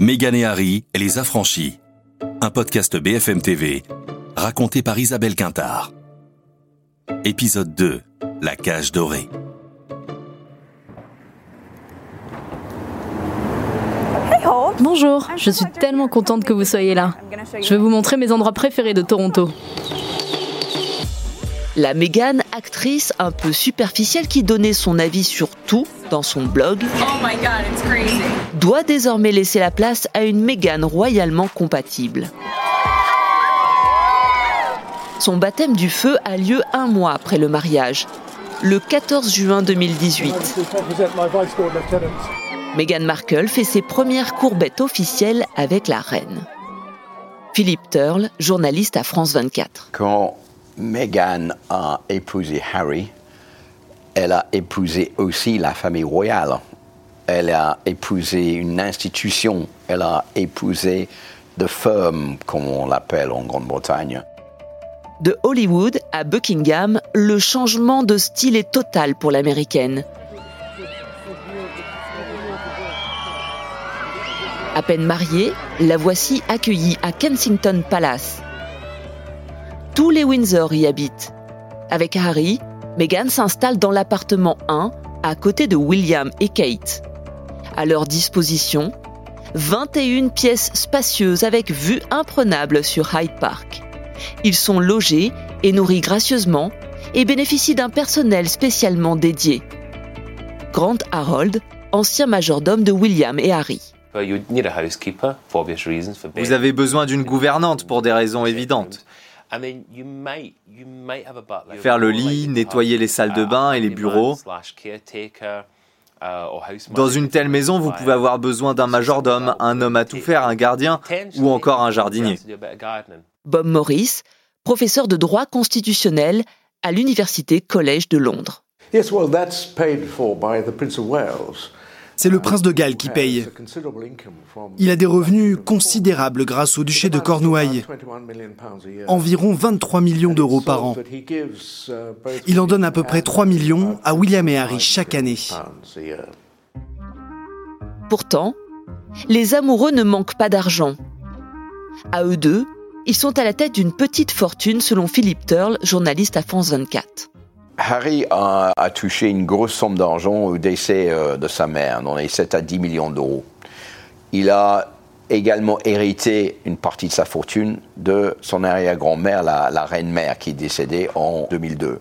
Meghan et Harry et les affranchis. Un podcast BFM TV raconté par Isabelle Quintard. Épisode 2. La cage dorée. Bonjour, je suis tellement contente que vous soyez là. Je vais vous montrer mes endroits préférés de Toronto. La Meghan, actrice un peu superficielle qui donnait son avis sur tout dans son blog, doit désormais laisser la place à une Meghan royalement compatible. Son baptême du feu a lieu un mois après le mariage, le 14 juin 2018. Meghan Markle fait ses premières courbettes officielles avec la reine. Philippe Turle, journaliste à France 24. Quand Meghan a épousé Harry, elle a épousé aussi la famille royale. Elle a épousé une institution. Elle a épousé The Firm, comme on l'appelle en Grande-Bretagne. De Hollywood à Buckingham, le changement de style est total pour l'américaine. À peine mariée, la voici accueillie à Kensington Palace. Tous les Windsor y habitent. Avec Harry, Meghan s'installe dans l'appartement 1 à côté de William et Kate. À leur disposition, 21 pièces spacieuses avec vue imprenable sur Hyde Park. Ils sont logés et nourris gracieusement et bénéficient d'un personnel spécialement dédié. Grant Harold, ancien majordome de William et Harry. Vous avez besoin d'une gouvernante pour des raisons évidentes. Faire le lit, nettoyer les salles de bain et les bureaux. Dans une telle maison, vous pouvez avoir besoin d'un majordome, un homme à tout faire, un gardien ou encore un jardinier. Bob Morris, professeur de droit constitutionnel à l'Université Collège de Londres. C'est le prince de Galles qui paye. Il a des revenus considérables grâce au duché de Cornouailles, environ 23 millions d'euros par an. Il en donne à peu près 3 millions à William et Harry chaque année. Pourtant, les amoureux ne manquent pas d'argent. À eux deux, ils sont à la tête d'une petite fortune selon Philippe Turle, journaliste à France 24. Harry a, touché une grosse somme d'argent au décès euh, de sa mère, dans les 7 à 10 millions d'euros. Il a également hérité une partie de sa fortune de son arrière-grand-mère, la, reine-mère, qui est décédée en 2002.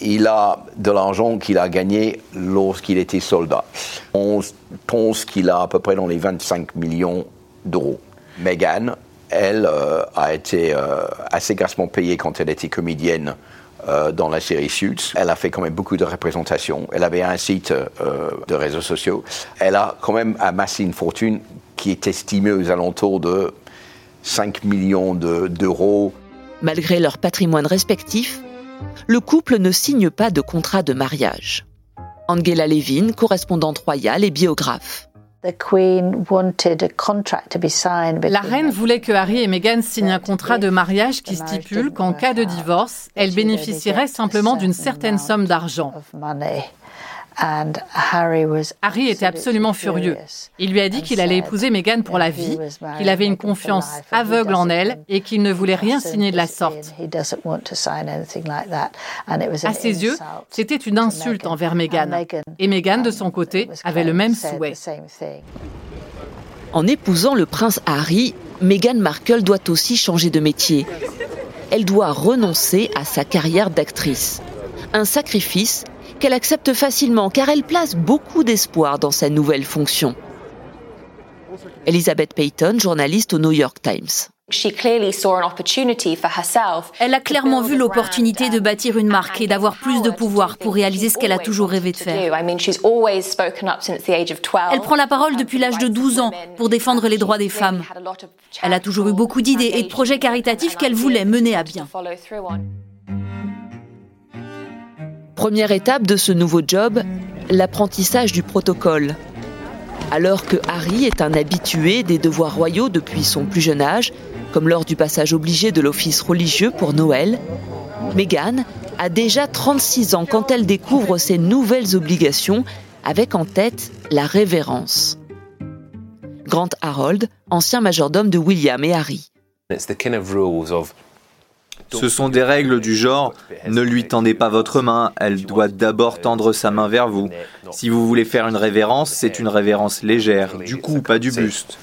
Il a de l'argent qu'il a gagné lorsqu'il était soldat. On pense qu'il a à peu près dans les 25 millions d'euros. Meghan, elle, euh, a été euh, assez grassement payée quand elle était comédienne euh, dans la série Suits. Elle a fait quand même beaucoup de représentations. Elle avait un site euh, de réseaux sociaux. Elle a quand même amassé une fortune qui est estimée aux alentours de 5 millions d'euros. Malgré leur patrimoine respectif, le couple ne signe pas de contrat de mariage. Angela Levin, correspondante royale et biographe. La reine voulait que Harry et Meghan signent un contrat de mariage qui stipule qu'en cas de divorce, elle bénéficierait simplement d'une certaine somme d'argent. Harry était absolument furieux. Il lui a dit qu'il allait épouser Meghan pour la vie, qu'il avait une confiance aveugle en elle et qu'il ne voulait rien signer de la sorte. À ses yeux, c'était une insulte envers Meghan. Et Meghan, de son côté, avait le même souhait. En épousant le prince Harry, Meghan Markle doit aussi changer de métier. Elle doit renoncer à sa carrière d'actrice. Un sacrifice qu'elle accepte facilement car elle place beaucoup d'espoir dans sa nouvelle fonction. Elizabeth Payton, journaliste au New York Times. Elle a clairement vu l'opportunité de bâtir une marque et d'avoir plus de pouvoir pour réaliser ce qu'elle a toujours rêvé de faire. Elle prend la parole depuis l'âge de 12 ans pour défendre les droits des femmes. Elle a toujours eu beaucoup d'idées et de projets caritatifs qu'elle voulait mener à bien. Première étape de ce nouveau job, l'apprentissage du protocole. Alors que Harry est un habitué des devoirs royaux depuis son plus jeune âge, comme lors du passage obligé de l'office religieux pour Noël, Meghan a déjà 36 ans quand elle découvre ses nouvelles obligations avec en tête la révérence. Grant Harold, ancien majordome de William et Harry. Ce sont des règles du genre ne lui tendez pas votre main, elle doit d'abord tendre sa main vers vous. Si vous voulez faire une révérence, c'est une révérence légère, du coup, pas du buste.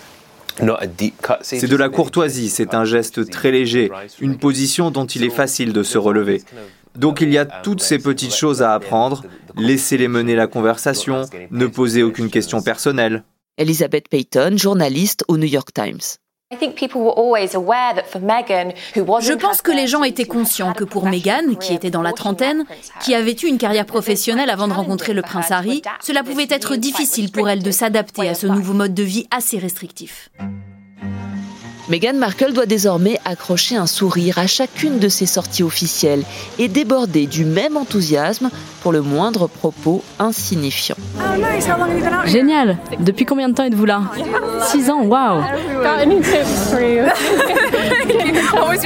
C'est de la courtoisie, c'est un geste très léger, une position dont il est facile de se relever. Donc il y a toutes ces petites choses à apprendre, laissez-les mener la conversation, ne posez aucune question personnelle. Elizabeth Payton, journaliste au New York Times. Je pense que les gens étaient conscients que pour Meghan, qui était dans la trentaine, qui avait eu une carrière professionnelle avant de rencontrer le prince Harry, cela pouvait être difficile pour elle de s'adapter à ce nouveau mode de vie assez restrictif. Meghan Markle doit désormais accrocher un sourire à chacune de ses sorties officielles et déborder du même enthousiasme pour le moindre propos insignifiant. Génial Depuis combien de temps êtes-vous là? Six ans, waouh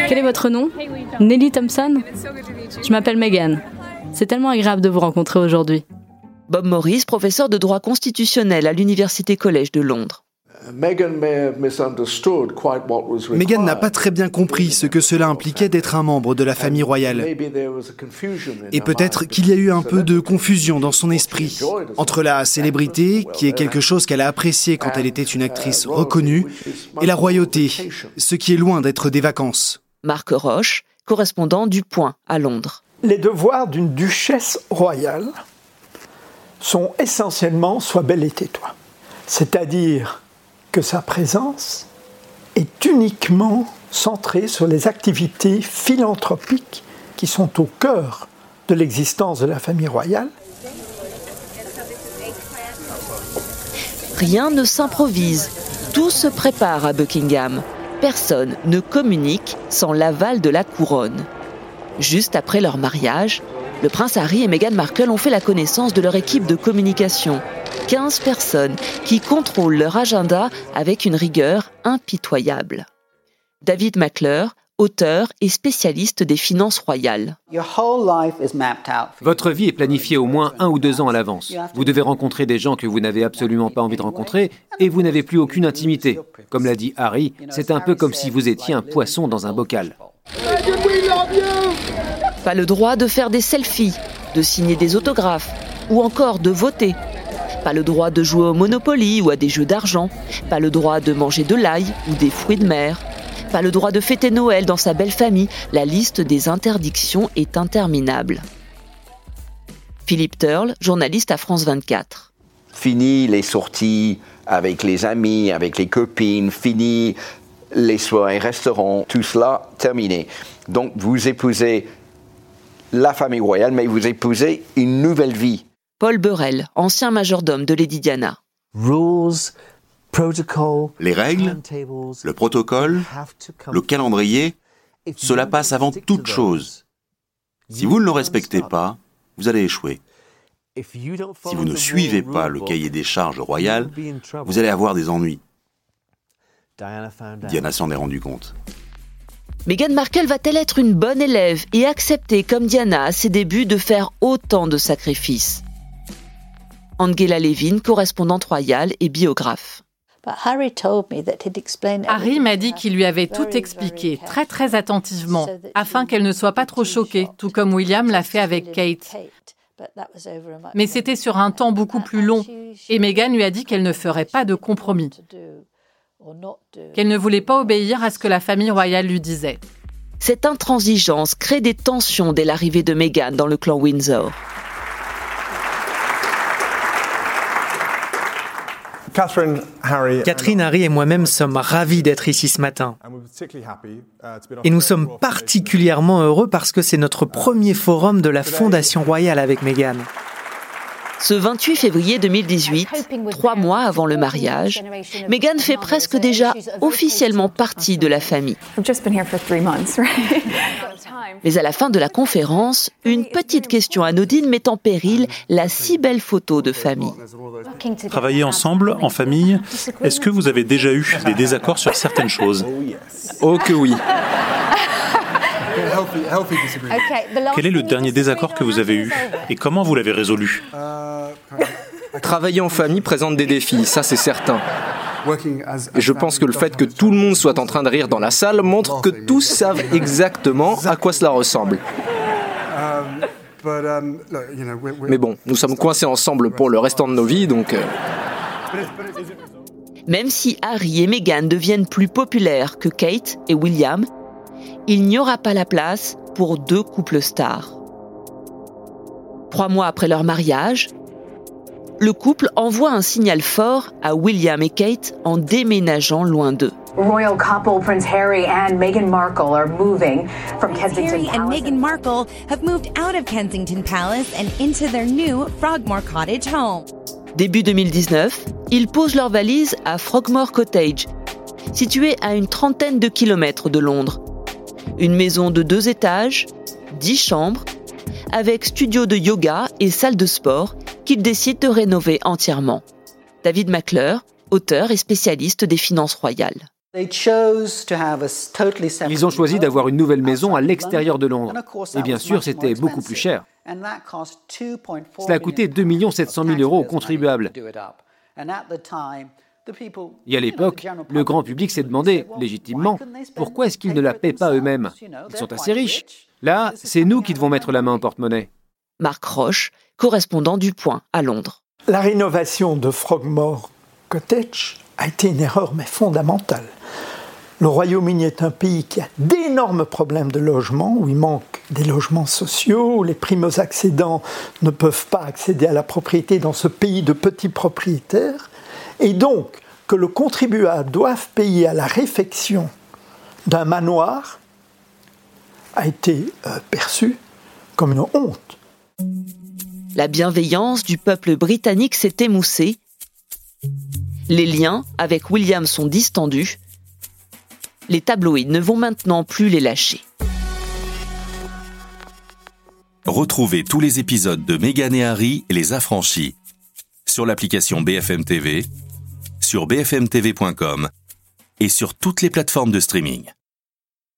Quel est votre nom? Nelly Thompson? Je m'appelle Meghan. C'est tellement agréable de vous rencontrer aujourd'hui. Bob Morris, professeur de droit constitutionnel à l'Université Collège de Londres. Meghan n'a pas très bien compris ce que cela impliquait d'être un membre de la famille royale. Et peut-être qu'il y a eu un peu de confusion dans son esprit entre la célébrité, qui est quelque chose qu'elle a apprécié quand elle était une actrice reconnue, et la royauté, ce qui est loin d'être des vacances. Marc Roche, correspondant du Point à Londres. Les devoirs d'une duchesse royale sont essentiellement sois belle et tais-toi. C'est-à-dire que sa présence est uniquement centrée sur les activités philanthropiques qui sont au cœur de l'existence de la famille royale. Rien ne s'improvise, tout se prépare à Buckingham. Personne ne communique sans l'aval de la couronne. Juste après leur mariage, le prince Harry et Meghan Markle ont fait la connaissance de leur équipe de communication. 15 personnes qui contrôlent leur agenda avec une rigueur impitoyable. David McClure, auteur et spécialiste des finances royales. Votre vie est planifiée au moins un ou deux ans à l'avance. Vous devez rencontrer des gens que vous n'avez absolument pas envie de rencontrer et vous n'avez plus aucune intimité. Comme l'a dit Harry, c'est un peu comme si vous étiez un poisson dans un bocal. Pas le droit de faire des selfies, de signer des autographes ou encore de voter. Pas le droit de jouer au Monopoly ou à des jeux d'argent. Pas le droit de manger de l'ail ou des fruits de mer. Pas le droit de fêter Noël dans sa belle famille. La liste des interdictions est interminable. Philippe Turle, journaliste à France 24. Fini les sorties avec les amis, avec les copines, fini les soirées, restaurants, tout cela terminé. Donc vous épousez la famille royale, mais vous épousez une nouvelle vie. Paul Burrell, ancien majordome de Lady Diana. Les règles, le protocole, le calendrier, cela passe avant toute chose. Si vous ne le respectez pas, vous allez échouer. Si vous ne suivez pas le cahier des charges royal, vous allez avoir des ennuis. Diana s'en est rendu compte. Meghan Markle va-t-elle être une bonne élève et accepter, comme Diana à ses débuts, de faire autant de sacrifices? Angela Levin, correspondante royale et biographe. Harry m'a dit qu'il lui avait tout expliqué très très attentivement, afin qu'elle ne soit pas trop choquée, tout comme William l'a fait avec Kate. Mais c'était sur un temps beaucoup plus long, et Meghan lui a dit qu'elle ne ferait pas de compromis, qu'elle ne voulait pas obéir à ce que la famille royale lui disait. Cette intransigeance crée des tensions dès l'arrivée de Meghan dans le clan Windsor. Catherine, Harry et moi-même sommes ravis d'être ici ce matin. Et nous sommes particulièrement heureux parce que c'est notre premier forum de la Fondation Royale avec Meghan. Ce 28 février 2018, trois mois avant le mariage, Meghan fait presque déjà officiellement partie de la famille. Mais à la fin de la conférence, une petite question anodine met en péril la si belle photo de famille. Travailler ensemble, en famille, est-ce que vous avez déjà eu des désaccords sur certaines choses Oh que oui. Quel est le dernier désaccord que vous avez eu et comment vous l'avez résolu? Travailler en famille présente des défis, ça c'est certain. Et je pense que le fait que tout le monde soit en train de rire dans la salle montre que tous savent exactement à quoi cela ressemble. Mais bon, nous sommes coincés ensemble pour le restant de nos vies, donc... Euh, Même si Harry et Meghan deviennent plus populaires que Kate et William, il n'y aura pas la place pour deux couples stars. Trois mois après leur mariage, le couple envoie un signal fort à William et Kate en déménageant loin d'eux. Royal couple Prince Harry and Meghan Markle are moving from Kensington Harry Palace. and Meghan Markle have moved out of Kensington Palace and into their new Frogmore Cottage home. Début 2019, ils posent leurs valises à Frogmore Cottage, situé à une trentaine de kilomètres de Londres. Une maison de deux étages, dix chambres, avec studio de yoga et salle de sport qu'ils décident de rénover entièrement. David McClure, auteur et spécialiste des finances royales. Ils ont choisi d'avoir une nouvelle maison à l'extérieur de Londres. Et bien sûr, c'était beaucoup plus cher. Cela a coûté 2 700 000 euros aux contribuables. Et à l'époque, le grand public s'est demandé, légitimement, pourquoi est-ce qu'ils ne la paient pas eux-mêmes? Ils sont assez riches. Là, c'est nous qui devons mettre la main au porte-monnaie. Marc Roche, correspondant du Point à Londres. La rénovation de Frogmore Cottage a été une erreur mais fondamentale. Le Royaume-Uni est un pays qui a d'énormes problèmes de logement, où il manque des logements sociaux, où les primo-accédants ne peuvent pas accéder à la propriété dans ce pays de petits propriétaires, et donc que le contribuable doive payer à la réfection d'un manoir a été euh, perçu comme une honte. La bienveillance du peuple britannique s'est émoussée. Les liens avec William sont distendus les tabloïds ne vont maintenant plus les lâcher. Retrouvez tous les épisodes de Meghan et Harry et les affranchis sur l'application BFM TV, sur bfmtv.com et sur toutes les plateformes de streaming.